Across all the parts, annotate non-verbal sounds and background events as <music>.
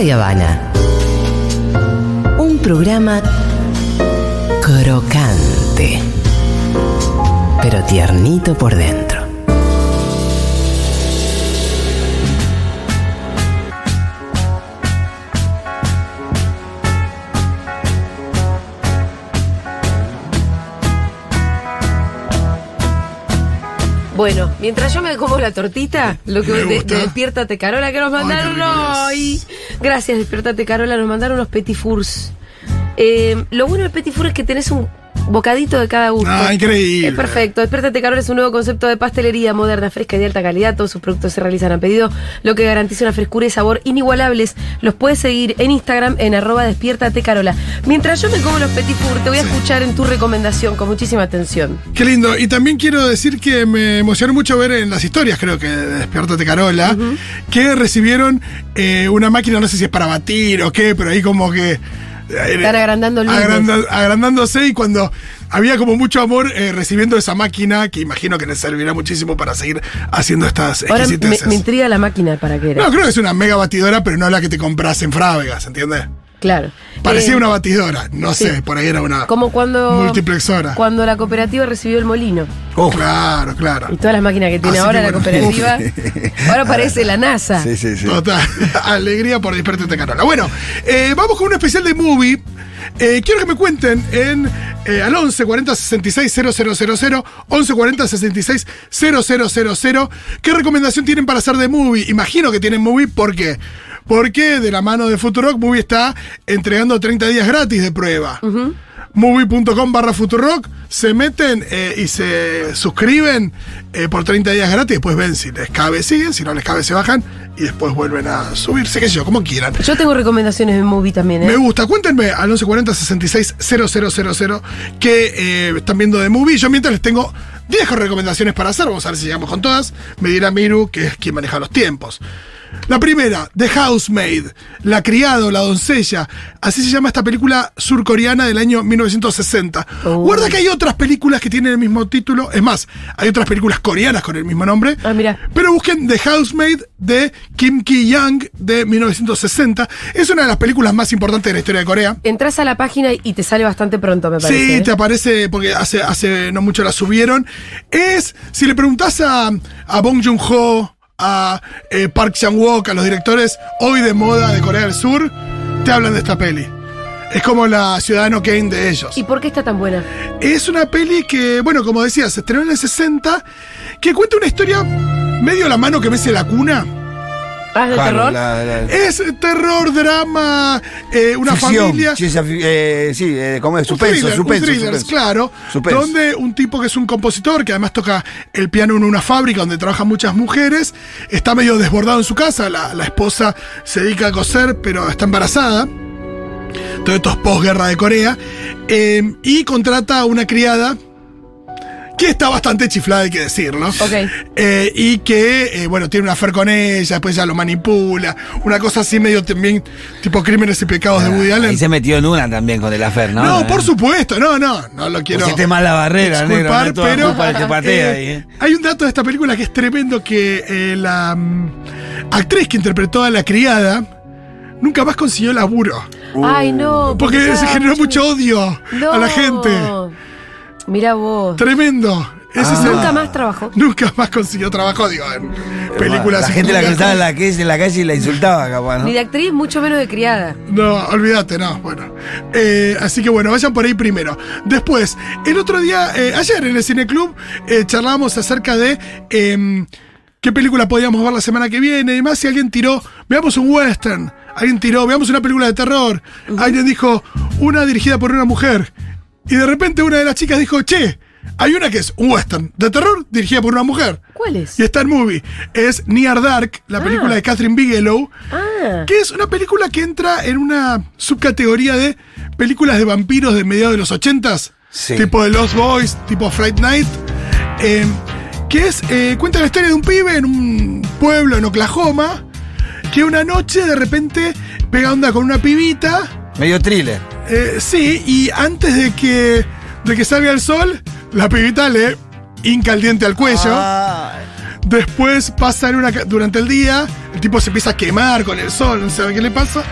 Y Habana. Un programa crocante, pero tiernito por dentro. Bueno, mientras yo me como la tortita, lo que Me de, gusta. de Despiértate Carola que nos mandaron hoy. Gracias, Despiértate Carola, nos mandaron unos petit fours. Eh, lo bueno del petit four es que tenés un bocadito de cada gusto. Ah, increíble. Es perfecto. Despiértate Carola es un nuevo concepto de pastelería moderna, fresca y de alta calidad. Todos sus productos se realizan a pedido, lo que garantiza una frescura y sabor inigualables. Los puedes seguir en Instagram en arroba despiértate Carola. Mientras yo me como los petit fours, te voy a escuchar en tu recomendación con muchísima atención. Qué lindo. Y también quiero decir que me emocionó mucho ver en las historias, creo que de Despiértate Carola, que recibieron eh, una máquina, no sé si es para batir o qué, pero ahí como que. Están agrandando agranda- agrandándose y cuando había como mucho amor eh, recibiendo esa máquina que imagino que les servirá muchísimo para seguir haciendo estas Ahora me, me intriga la máquina para qué era. no, creo que es una mega batidora, pero no la que te compras en Frávegas, ¿entiendes? Claro. Parecía Eh, una batidora, no sí. sé, por ahí era una Como cuando. multiplexora. Cuando la cooperativa recibió el molino. Oh, claro, claro. Y todas las máquinas que tiene Así ahora que la cooperativa. <laughs> ahora parece la NASA. Sí, sí, sí. Total. <laughs> Alegría por Despertarte Carola. Bueno, eh, vamos con un especial de movie. Eh, quiero que me cuenten en eh, al 11 40 66 000 11 40 66 000 qué recomendación tienen para hacer de movie. Imagino que tienen movie ¿por qué? Porque de la mano de Futurock, Movie está entregando 30 días gratis de prueba. Movie.com barra Futurock, se meten eh, y se suscriben eh, por 30 días gratis, después ven si les cabe, siguen, si no les cabe, se bajan y después vuelven a subirse, qué sé yo, como quieran. Yo tengo recomendaciones de movie también, ¿eh? Me gusta, cuéntenme al 1140 66 000 que están viendo de movie. Yo mientras les tengo 10 recomendaciones para hacer, vamos a ver si llegamos con todas. Me dirá Miru, que es quien maneja los tiempos. La primera, The Housemaid, La criada o la doncella. Así se llama esta película surcoreana del año 1960. Oh. Guarda que hay otras películas que tienen el mismo título. Es más, hay otras películas coreanas con el mismo nombre. Ah, mira. Pero busquen The Housemaid de Kim Ki-young de 1960. Es una de las películas más importantes de la historia de Corea. Entras a la página y te sale bastante pronto, me parece. Sí, ¿eh? te aparece porque hace, hace no mucho la subieron. Es, si le preguntás a, a Bong Joon-ho, a eh, Park Chan-wook, a los directores hoy de moda de Corea del Sur, te hablan de esta peli. Es como la Ciudadano Kane de ellos. ¿Y por qué está tan buena? Es una peli que, bueno, como decía, se estrenó en el 60, que cuenta una historia medio a la mano que mece la cuna. ¿Ah, de Claro, terror? la- la- Es terror, drama, eh, una ficción, familia. ciencia eh, sí, eh, como es, Un suspenso, thriller, suspenso, un thriller, suspenso. claro. Suspenso. Donde un tipo que es un compositor, que además toca el piano en una fábrica donde trabajan muchas mujeres, está medio desbordado en su casa. La, la esposa se dedica a coser, pero está embarazada. Todo esto es posguerra de Corea. eh, y contrata a una criada que está bastante chiflada, hay que decirlo. Ok. Eh, y que, eh, bueno, tiene una affair con ella, después ella lo manipula. Una cosa así medio también, tipo crímenes y pecados de Woody Allen. Ahí se metió en una también con el afer, ¿no? No, Eh, por supuesto, no, no, no lo quiero. Pusiste mal la barrera, negro. disculpar, No toda pero culpa del que patea eh, ahí, eh. hay un dato de esta película que es tremendo que eh, la mm, actriz que interpretó a la criada nunca más consiguió laburo. Ay, no. Porque se generó mucho odio No. a la gente. Mira vos. Tremendo. Ese es el- Nunca más trabajó. Nunca más consiguió trabajo, digo, en películas. La gente la cruzaba en la calle, en la calle y la insultaba, capaz, ¿no? Ni de actriz, mucho menos de criada. No, olvídate, no. Bueno. Eh, así que bueno, vayan por ahí primero. Después, el otro día, eh, ayer en el Cineclub, eh, charlábamos acerca de em, qué película podíamos ver la semana que viene y demás. Si alguien tiró, veamos un western. Alguien tiró, veamos una película de terror. Alguien dijo, una dirigida por una mujer. Y de repente una de las chicas dijo, che, hay una que es un western de terror dirigida por una mujer. ¿Cuál es? Y está en movie. Es Near Dark, la película Ah. de Catherine Bigelow. Ah. Que es una película que entra en una subcategoría de películas de vampiros de mediados de los ochentas. Sí. Tipo de Lost Boys, tipo Fright Night. eh, que es, eh, cuenta la historia de un pibe en un pueblo en Oklahoma. Que una noche de repente pega onda con una pibita. Medio thriller. Eh, sí, y antes de que, de que salga el sol, la pibita le hinca el diente al cuello. Ah, Después pasa en una, durante el día, el tipo se empieza a quemar con el sol, no sabe qué le pasa.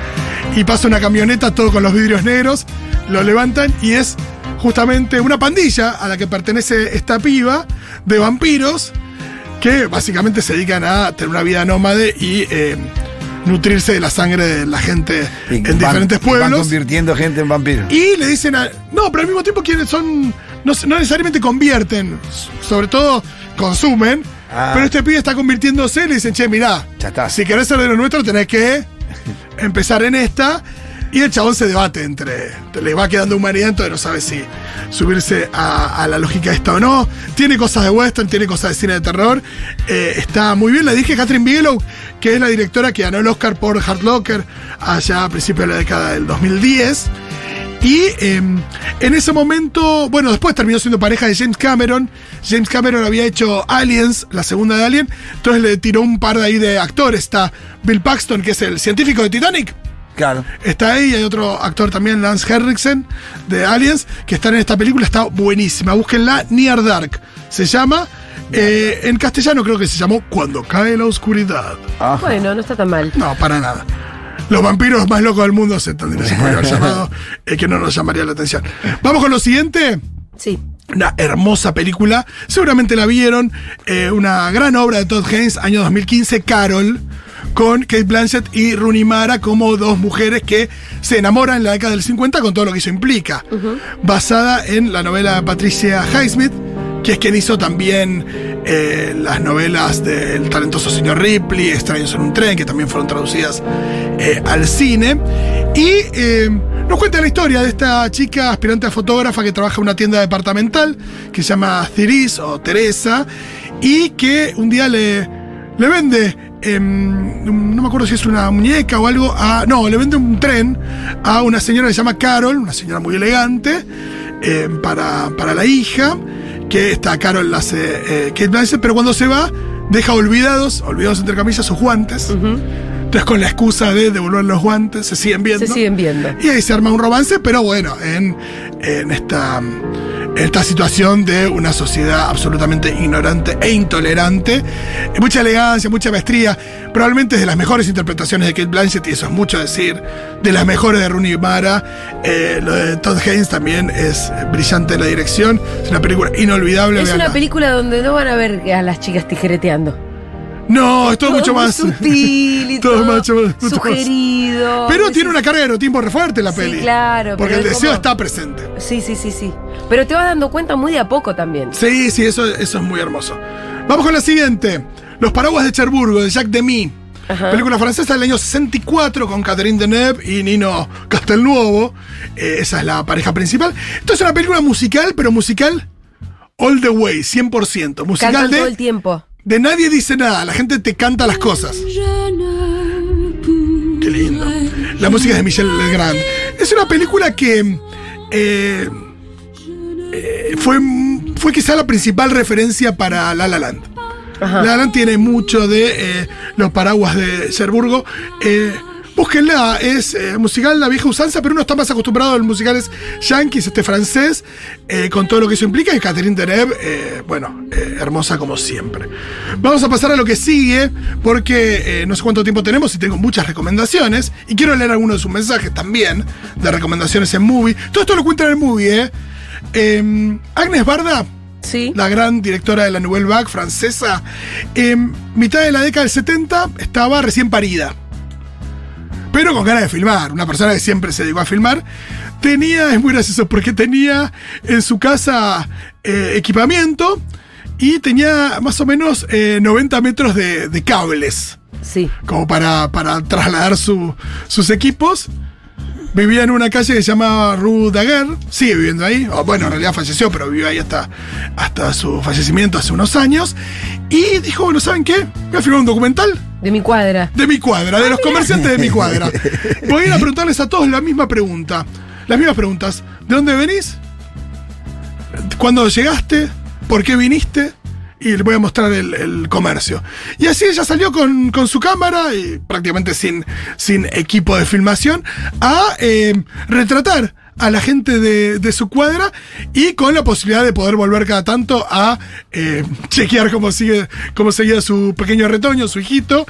Y pasa una camioneta, todo con los vidrios negros, lo levantan y es justamente una pandilla a la que pertenece esta piba de vampiros que básicamente se dedican a tener una vida nómade y eh, nutrirse de la sangre de la gente Y en van- diferentes Van pueblos. convirtiendo gente en vampiros. Y le dicen a. No, pero al mismo tiempo quienes son. No, no necesariamente convierten, sobre todo consumen. Ah. Pero este pibe está convirtiéndose y le dicen, che, mirá, Ya está. si querés ser de lo nuestro tenés que empezar en esta. Y el chabón se debate entre. Le va quedando humanidad, entonces no sabe si subirse a, la lógica esta o no. Tiene cosas de western, tiene cosas de cine de terror. Eh, está muy bien. Le dije Catherine Bigelow, que es la directora que ganó el Oscar por Hard Locker allá a principios de la década del 2010. Y eh, en ese momento, bueno, después terminó siendo pareja de James Cameron. James Cameron había hecho Aliens, la segunda de Alien. Entonces le tiró un par de ahí de actores. Está Bill Paxton, que es el científico de Titanic. Claro. Está ahí, y hay otro actor también, Lance Henriksen, de Aliens, que está en esta película, está buenísima. Búsquenla, Near Dark. Se llama, eh, en castellano creo que se llamó Cuando cae la oscuridad. Ah. Bueno, no está tan mal. No, para nada. Los vampiros más locos del mundo se tendrían que haber llamado, eh, que no nos llamaría la atención. Vamos con lo siguiente. Sí. Una hermosa película, seguramente la vieron, eh, una gran obra de Todd Haynes, año 2015, Carol, con Kate Blanchett y Rooney Mara como dos mujeres que se enamoran en la década del 50 con todo lo que eso implica. Basada en la novela de Patricia Highsmith, que es quien hizo también eh, las novelas del talentoso señor Ripley, Extraños en un tren, que también fueron traducidas eh, al cine. Y eh, nos cuenta la historia de esta chica aspirante a fotógrafa que trabaja en una tienda departamental que se llama Ciris o Teresa y que un día le, le vende, em, no me acuerdo si es una muñeca o algo, a, no, le vende un tren a una señora que se llama Carol, una señora muy elegante, em, para, para la hija, que esta Carol la hace eh, Kate Blanchett, pero cuando se va, deja olvidados, olvidados entre comillas, sus guantes. Entonces, con la excusa de devolver los guantes, se siguen viendo. Se siguen viendo. Y ahí se arma un romance, pero bueno, en, en esta, esta situación de una sociedad absolutamente ignorante e intolerante. Mucha elegancia, mucha maestría. Probablemente es de las mejores interpretaciones de Kate Blanchett, y eso es mucho decir. De las mejores de Rooney Mara. Eh, lo de Todd Haynes también es brillante en la dirección. Es una película inolvidable. Es una película donde no van a ver a las chicas tijereteando. No, es todo, mucho más. sutil y <laughs> todo todo, mucho más- mucho más. sugerido. Pero Sí, tiene una carga de erotismo re fuerte la Sí, peli. claro, Porque pero el es deseo como- está presente. Sí, sí, sí, sí. Pero te vas dando cuenta muy de a poco también. Sí, sí, eso, eso es muy hermoso. Vamos con la siguiente. Los paraguas de Cherburgo, de Jacques Demy. Ajá. Película francesa del año 64 con Catherine Deneuve y Nino Castelnuovo. Eh, esa es la pareja principal. Esto es una película musical, pero musical all the way, 100%. Musical Cantan todo el de, tiempo. De nadie dice nada, la gente te canta las cosas. Qué lindo. La música es de Michel Legrand. Es una película que eh, eh, fue, fue quizá la principal referencia para La La Land. Ajá. La La Land tiene mucho de eh, los paraguas de Cherburgo. Eh, búsquenla, es eh, musical la vieja usanza, pero uno está más acostumbrado a los musicales yankees, este francés, eh, con todo lo que eso implica. Y Catherine Deneuve, eh, bueno, hermosa como siempre. Vamos a pasar a lo que sigue, porque no sé cuánto tiempo tenemos y tengo muchas recomendaciones. Y quiero leer algunos de sus mensajes también, de recomendaciones en movie. Todo esto lo cuentan en el movie, ¿eh? Eh, Agnes Barda Sí. la gran directora de la Nouvelle Vague francesa, en mitad de la década del 70 estaba recién parida. Pero con ganas de filmar, una persona que siempre se dedicó a filmar. Tenía, es muy gracioso, porque tenía en su casa eh, equipamiento y tenía más o menos eh, 90 metros de, de cables, Sí. como para, para trasladar su- sus equipos. Vivía en una calle que se llama Rue Daguerre, sigue viviendo ahí, o bueno, en realidad falleció, pero vivió ahí hasta, hasta su fallecimiento hace unos años. Y dijo, bueno, ¿saben qué? Voy a filmar un documental De mi cuadra. de mi cuadra, de los comerciantes de mi cuadra. <laughs> Voy a ir a preguntarles a todos la misma pregunta. Las mismas preguntas. ¿De dónde venís? ¿Cuándo llegaste? ¿Por qué viniste? Y le voy a mostrar el, el comercio. Y así ella salió con, con su cámara y prácticamente sin, sin equipo de filmación a eh, retratar a la gente de, de su cuadra y con la posibilidad de poder volver cada tanto a eh, <laughs> chequear cómo sigue, cómo seguía su pequeño retoño, su hijito.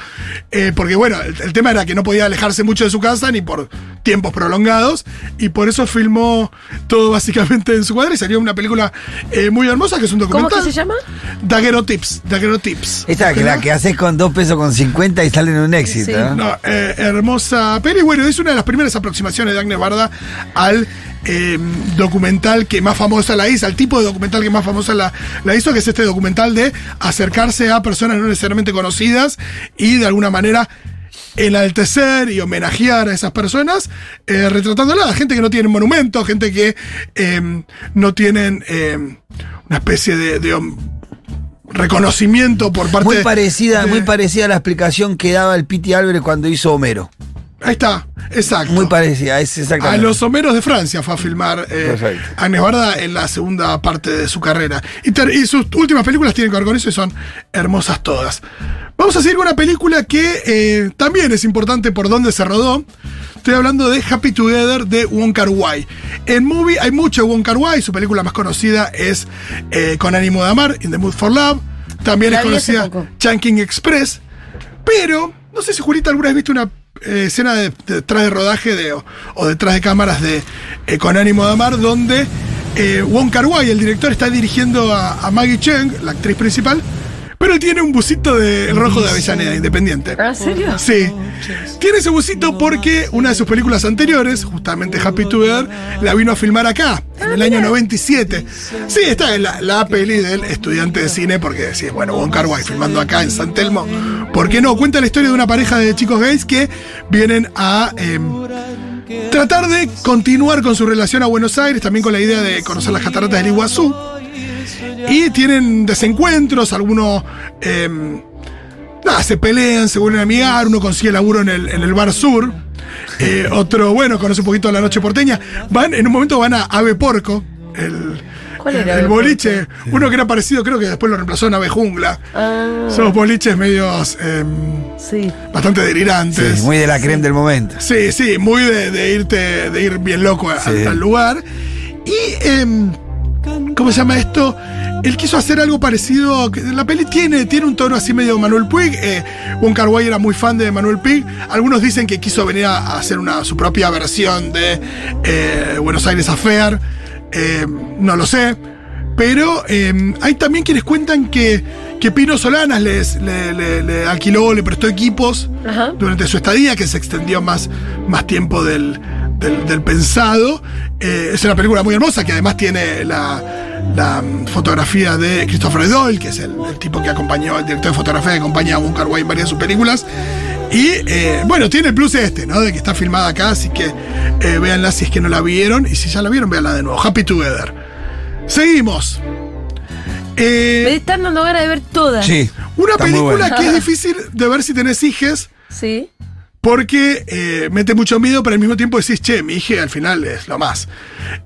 eh, porque bueno, el, el tema era que no podía alejarse mucho de su casa ni por tiempos prolongados. Y por eso filmó todo básicamente en su cuadra y salió una película eh, muy hermosa que es un ¿Cómo documental. que se llama? Daguerreotips. Daguerreotips. Esta que la que haces con dos pesos con 50 y salen un éxito, Sí. ¿no? No, eh, hermosa peli. Bueno, es una de las primeras aproximaciones de Agnes Barda al eh, documental que más famosa la hizo, al tipo de documental que más famosa la, la hizo, que es este documental de acercarse a personas no necesariamente conocidas y de alguna manera enaltecer y homenajear a esas personas, eh, retratándolas, gente que no tienen monumento, gente que eh, no tienen eh, una especie de, de hom- reconocimiento por parte Muy parecida, de- muy parecida a la explicación que daba el Piti Álvarez cuando hizo Homero. Ahí está, exacto. Muy parecida, es A exactamente. los Homeros de Francia fue a filmar eh, Barda en la segunda parte de su carrera. Y, y sus últimas películas tienen que ver con eso y son hermosas todas. Vamos a seguir con una película que eh, también es importante por dónde se rodó. Estoy hablando de Happy Together de Wong Kar Wai. En movie hay mucho de Wong Kar Wai. Su película más conocida es eh, Con ánimo de amar, In the Mood for Love. También La es conocida. Chunking Express. Pero, no sé si Julita alguna vez viste una eh, escena de, de detrás de rodaje de, o, o detrás de cámaras de eh, Con ánimo de amar, donde eh, Wong Kar Wai, el director, está dirigiendo a, a Maggie Cheng, la actriz principal, él tiene un busito de El Rojo de Avellaneda, independiente. ¿Ah, ¿En serio? Sí. Tiene ese busito porque una de sus películas anteriores, justamente Happy Together, la vino a filmar acá, en el año 97. Sí, está en la, la peli del estudiante de cine, porque sí, bueno, Wong Kar Wai filmando acá en San Telmo. ¿Por qué no? Cuenta la historia de una pareja de chicos gays que vienen a em, tratar de continuar con su relación a Buenos Aires, también con la idea de conocer las cataratas del Iguazú. Y tienen desencuentros, algunos em, nada, se pelean, se vuelven a amigar, uno consigue laburo en el, en el bar sur, eh, otro, bueno, conoce un poquito la noche porteña. Van, en un momento van a Ave Porco, el, ¿Cuál era el boliche, uno que era parecido, creo que después lo reemplazó en Ave Jungla. Ah, Son boliches medios em, sí. bastante delirantes. Sí, muy de la creme del momento. Sí, sí, muy de, de irte, de ir bien loco a- Sí. al, al lugar. Y, em, ¿cómo se llama esto? Él quiso hacer algo parecido. La peli tiene, tiene un tono así medio Manuel Puig. Eh, Wong Kar Wai era muy fan de Manuel Puig. Algunos dicen que quiso venir a, hacer una, su propia versión de eh, Buenos Aires Affair. Eh, no lo sé. Pero eh, hay también quienes cuentan que, que Pino Solanas les, le, le- le alquiló, le prestó equipos Ajá. durante su estadía, que se extendió más, más tiempo del, del- del pensado. Eh, es una película muy hermosa que además tiene la, la, mm, fotografía de Christopher Doyle, que es el, el tipo que acompañó, el director de fotografía que acompaña a Kar Wai en varias de sus películas. Y eh, bueno, tiene el plus este, ¿no? De que está filmada acá, así que eh, véanla si es que no la vieron. Y si ya la vieron, véanla de nuevo. Happy Together. Seguimos. Eh, Me están dando ganas de ver todas. Sí. una película que es difícil de ver si tenés hijes. Sí. Porque eh, mete mucho miedo, pero al mismo tiempo decís, che, mi hija al final es lo más.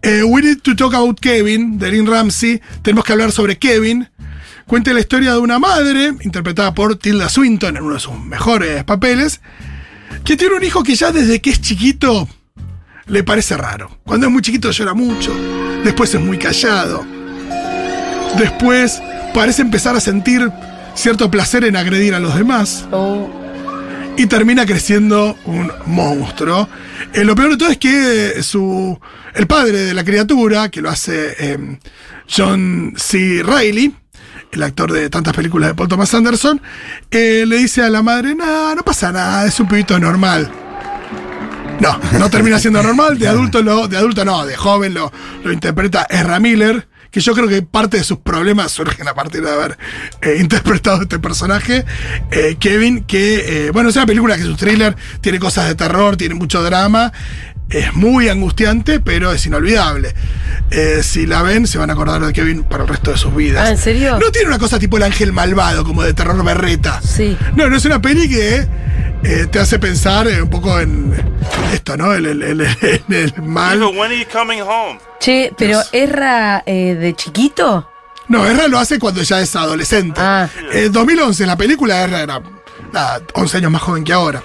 Eh, We Need to Talk About Kevin, de Lynn Ramsey. Tenemos que hablar sobre Kevin. Cuenta la historia de una madre, interpretada por Tilda Swinton en uno de sus mejores papeles, que tiene un hijo que ya desde que es chiquito le parece raro. Cuando es muy chiquito llora mucho, después es muy callado, después parece empezar a sentir cierto placer en agredir a los demás Oh, y termina creciendo un monstruo. Eh, lo peor de todo es que su, el padre de la criatura, que lo hace eh, John C. Reilly, el actor de tantas películas de Paul Thomas Anderson, eh, le dice a la madre, no, no pasa nada, es un pibito normal. No, no termina siendo normal, de <laughs> adulto lo, de adulto no, de joven lo, lo interpreta Ezra Miller, que yo creo que parte de sus problemas surgen a partir de haber eh, interpretado este personaje. Eh, Kevin, que, eh, bueno, es una película que es un thriller, tiene cosas de terror, tiene mucho drama, es muy angustiante, pero es inolvidable. Eh, si la ven, se van a acordar de Kevin para el resto de sus vidas. Ah, ¿en serio? No tiene una cosa tipo el ángel malvado, como de terror berreta. Sí. No, no es una peli que eh, te hace pensar eh, un poco en esto, ¿no? El, el, el- <laughs> el- el mal. Eva, when are you coming home? Che, pero. Erra eh, de chiquito. No, Erra lo hace cuando ya es adolescente. Ah. Eh, 2011, la película Erra era nada, 11 años más joven que ahora.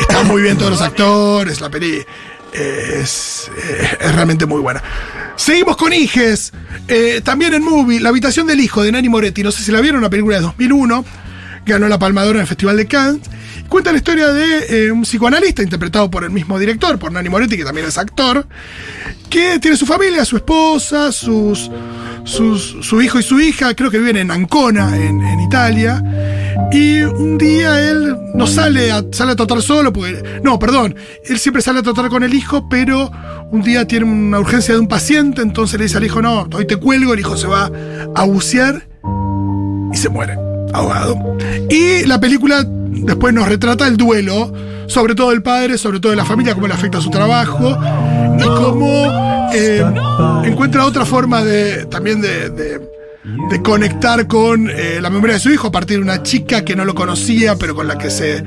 Están muy bien todos los actores, la peli eh, es, eh, es realmente muy buena. Seguimos con Hijes. Eh, también en Movie, La habitación del hijo de Nani Moretti. No sé si la vieron, una película de 2001. Ganó la Palmadora en el Festival de Cannes. Cuenta la historia de eh, un psicoanalista interpretado por el mismo director, por Nani Moretti, que también es actor, que tiene su familia, su esposa, su hijo y su hija, creo que viven en Ancona, en, Italia. Y un día él no sale a, sale a tratar solo. No, perdón. Él siempre sale a tratar con el hijo, pero un día tiene una urgencia de un paciente, entonces le dice al hijo, no, hoy te cuelgo, el hijo se va a bucear y se muere, ahogado. Y la película después nos retrata el duelo, sobre todo del padre, sobre todo de la familia, cómo le afecta su trabajo y cómo eh, encuentra otra forma de también de, de- de conectar con eh, la memoria de su hijo a partir de una chica que no lo conocía, pero con la que se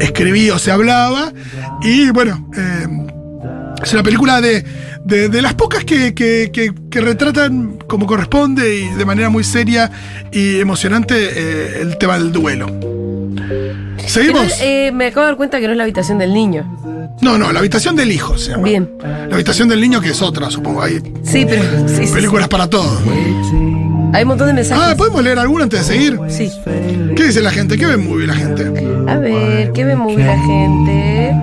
escribía o se hablaba. Y bueno, eh, es una película de, de- de las pocas que, que- que- que retratan como corresponde y de manera muy seria y emocionante el tema del duelo. ¿Seguimos? Eh, me acabo de dar cuenta que no es la habitación del niño. No, no, la habitación del hijo se llama. Bien. La habitación del niño que es otra, supongo. Hay Sí, pero. Sí, sí, películas para todos. sí. Hay un montón de mensajes. Ah, ¿podemos leer alguna antes de seguir? Sí. ¿Qué dice la gente? ¿Qué ven muy la gente? A ver, ¿qué ve muy la gente?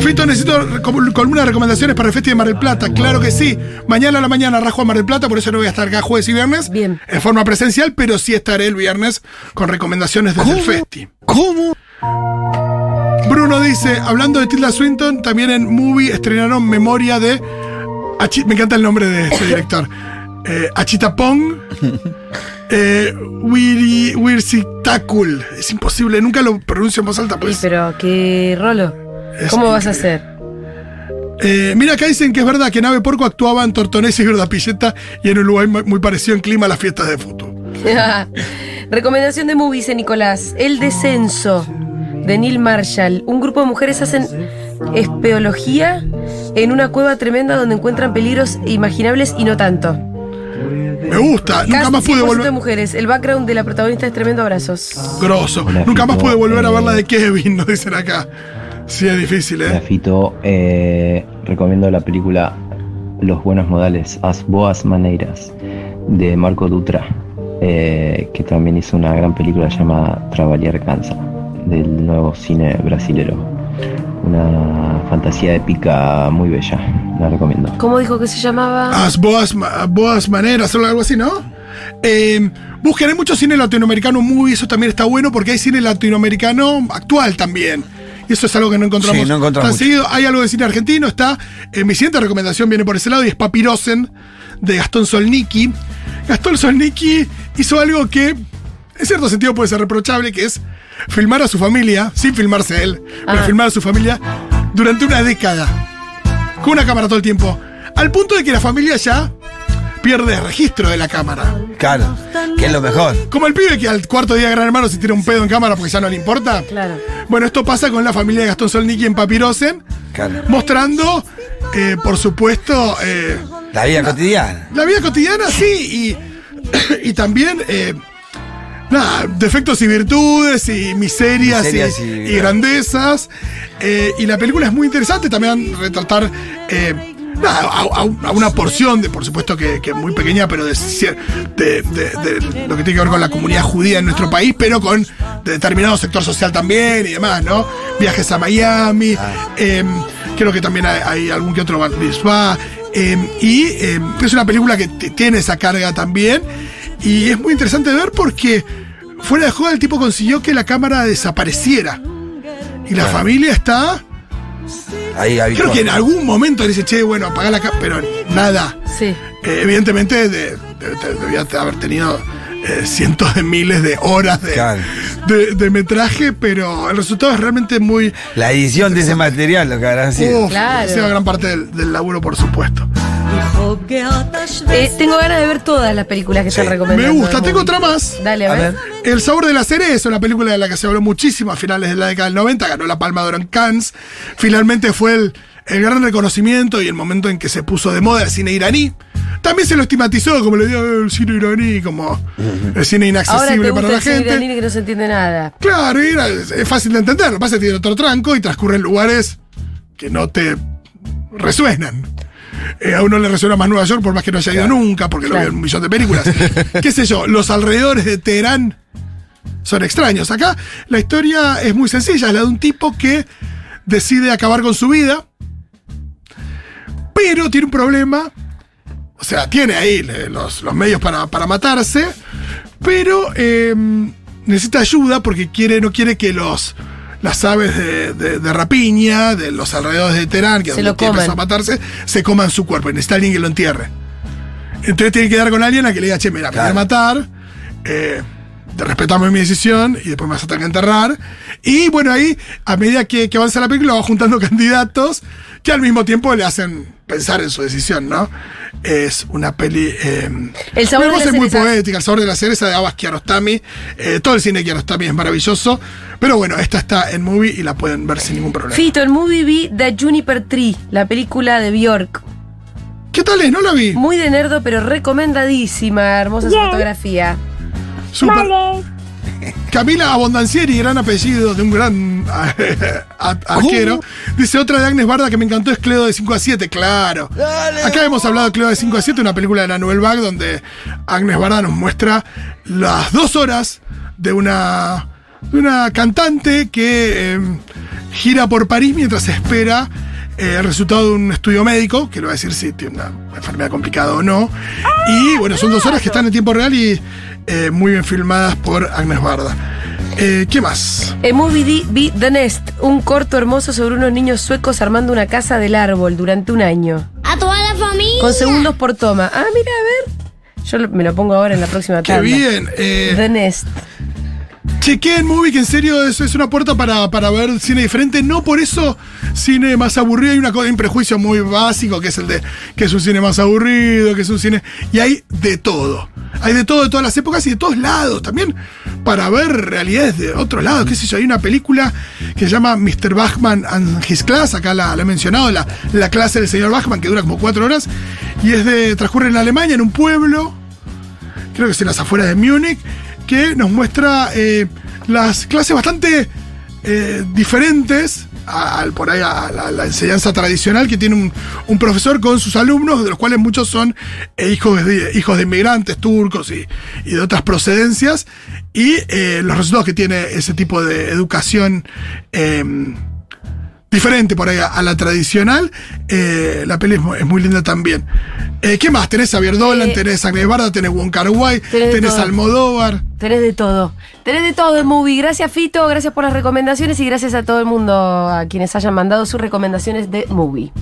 Fito, necesito columna de recomendaciones para el Festi de Mar del Plata. Claro que sí. Mañana a la mañana rajo a Mar del Plata, por eso no voy a estar acá jueves y viernes. Bien. En forma presencial, pero sí estaré el viernes con recomendaciones desde el Festi. ¿Cómo? Bruno dice, hablando de Tilda Swinton, también en Movie estrenaron Memoria de... Achi- me encanta el nombre de este <laughs> director. Eh, Achitapong. Eh, Wirsitakul. Es imposible, nunca lo pronuncio en voz alta. Sí, Pues. pero qué rolo. Es ¿Cómo vas a hacer? Eh, mira, acá dicen que es verdad que Nave Porco actuaba en Tortonés y Verdapilleta y en Uruguay muy muy parecido en clima a las fiestas de fútbol. <laughs> Recomendación de movies de Nicolás. El descenso de Neil Marshall. Un grupo de mujeres hacen espeología en una cueva tremenda donde encuentran peligros imaginables y no tanto. Me gusta, nunca más pude 100% de volver. mujeres. El background de la protagonista es tremendo. Abrazos. Grosso. Nunca más pude volver a ver la Eh, de Kevin, <laughs> nos dicen acá. Sí, es difícil, ¿eh? Fito, eh, recomiendo la película Los buenos modales, As Boas Maneiras, de Marco Dutra, eh, que también hizo una gran película llamada Trabalhar Cansa, del nuevo cine brasilero. Una fantasía épica muy bella, la recomiendo. ¿Cómo dijo que se llamaba? As boas, ma- boas maneras, o algo así, ¿no? Eh, busquen, hay mucho cine latinoamericano muy, eso también está bueno porque hay cine latinoamericano actual también. Y eso es algo que no encontramos, Sí, no encontramos tan mucho. seguido. Hay algo de cine argentino, está. eh, mi siguiente recomendación viene por ese lado y es Papirosen de Gastón Solniki. Gastón Solniki hizo algo que, en cierto sentido, puede ser reprochable, que es filmar a su familia, sin filmarse él, pero Ah. filmar a su familia durante una década con una cámara todo el tiempo. Al punto de que la familia ya pierde registro de la cámara. Claro, que es lo mejor. Como el pibe que al cuarto día de Gran Hermano se tira un pedo en cámara porque ya no le importa. Claro. Bueno, esto pasa con la familia de Gastón Solniki en Papirosen, Claro. mostrando, eh, por supuesto, eh, La vida cotidiana. la vida cotidiana, sí, y, <coughs> y también, eh, nada, defectos y virtudes, y miserias, Miserias y, y- y grandezas. Eh, y la película es muy interesante también retratar. eh, a, a- a una porción de, por supuesto que, que muy pequeña, pero de, de- lo que tiene que ver con la comunidad judía en nuestro país, pero con de determinado sector social también y demás, ¿no? Viajes a Miami, eh, creo que también hay, hay algún que otro mitzvah, eh, y eh, es una película que tiene esa carga también, y es muy interesante de ver porque fuera de joda el tipo consiguió que la cámara desapareciera. Y la familia está Ahí Creo que en algún momento le dice, che, bueno, apaga la cámara, pero nada. Sí. Eh, evidentemente de- de- de- debía haber tenido eh, cientos de miles de horas de, Claro. de- de metraje, pero el resultado es realmente muy... La edición de ese material, lo que habrán sido. Uf, Claro. gran parte del, del laburo, por supuesto. Eh, tengo ganas de ver todas las películas que Sí. están recomendando. Me gusta, tengo otra más. Dale, a, A ver. ver. El sabor de la cereza, una película de la que se habló muchísimo a finales de la década del 90, ganó la Palma de Oro en Cannes. Finalmente fue el, el gran reconocimiento y el momento en que se puso de moda el cine iraní. También se lo estigmatizó, como le dio el cine iraní, como el cine Ahora te inaccesible gusta para la el cine gente. iraní que no se entiende nada. Claro, y era- es fácil de entender. Lo que pasa es que tiene otro tranco y transcurre en lugares que no te resuenan. Eh, a uno le resuena más Nueva York por más que no haya ido nunca, porque lo veo en un millón de películas. <laughs> ¿Qué sé yo? Los alrededores de Teherán son extraños. Acá la historia es muy sencilla, es la de un tipo que decide acabar con su vida, pero tiene un problema. O sea, tiene ahí los, los medios para, para matarse, pero eh, necesita ayuda porque quiere, no quiere que los las aves de, de- de rapiña, de los alrededores de Teherán, que es Se donde empezó a matarse, se coman su cuerpo. y Necesita alguien que lo entierre. Entonces tiene que dar con alguien a que le diga, che, mira, me Claro. quiero matar. Eh, de respetame mi decisión y después me vas a tener que enterrar. Y bueno, ahí, a medida que, que avanza la película, va juntando <laughs> candidatos que al mismo tiempo le hacen pensar en su decisión, ¿no? Es una peli. eh, El sabor de la muy cereza. poética, el sabor de la cereza de Abbas Kiarostami. Eh, todo el cine de Kiarostami es maravilloso. Pero bueno, esta está en movie y la pueden ver sin ningún problema. Fito, en Movie vi The Juniper Tree, la película de Bjork. ¿Qué tal es? No la vi. Muy de nerdo, pero recomendadísima. Hermosa su fotografía. Super. <laughs> Camila Abondancieri, gran apellido de un gran <laughs> arquero. Dice otra de Agnes Barda que me encantó es Cleo de 5 a 7, claro. Acá hemos hablado de Cleo de 5 a 7, una película de la Nouvelle Vague donde Agnes Barda nos muestra las dos horas de una, de una cantante que eh, gira por París mientras espera el resultado de un estudio médico, que le va a decir si tiene una enfermedad complicada o no. Y bueno, son dos horas que están en tiempo real y eh, muy bien filmadas por Agnes Barda. Eh, ¿Qué más? En Movie D vi The Nest, un corto hermoso sobre unos niños suecos armando una casa del árbol durante un año. A toda la familia. Con segundos por toma. Ah, mira, a ver. Yo lo- me lo pongo ahora en la próxima Qué tanda. bien. eh, The Nest. Chequeen Movie, que en serio es, es una puerta para, para ver cine diferente. No por eso cine más aburrido. Hay una hay un prejuicio muy básico que es el de que es un cine más aburrido, que es un cine. Y hay de todo. Hay de todo de todas las épocas y de todos lados. También para ver realidades de otros lados. ¿Qué sé yo? Hay una película que se llama Mr. Bachman and His Class. Acá la, la he mencionado, la, la clase del señor Bachman, que dura como cuatro horas. Y es de. transcurre en Alemania, en un pueblo creo que es en las afueras de Múnich, que nos muestra eh, las clases bastante eh, diferentes al- por ahí a la, enseñanza tradicional que tiene un, un profesor con sus alumnos, de los cuales muchos son eh, hijos, de, hijos de inmigrantes turcos y, y de otras procedencias, y eh, los resultados que tiene ese tipo de educación. eh, diferente por ahí a, a la tradicional. Eh, la peli es muy, es muy linda también. Eh, ¿Qué más? Tenés a Dolan, Eh, tenés a Agnes Barda, tenés Wong Kar Wai, tenés tenés. Almodóvar. Tenés de todo. Tenés de todo en Movie. Gracias, Fito. Gracias por las recomendaciones y gracias a todo el mundo, a quienes hayan mandado sus recomendaciones de Movie.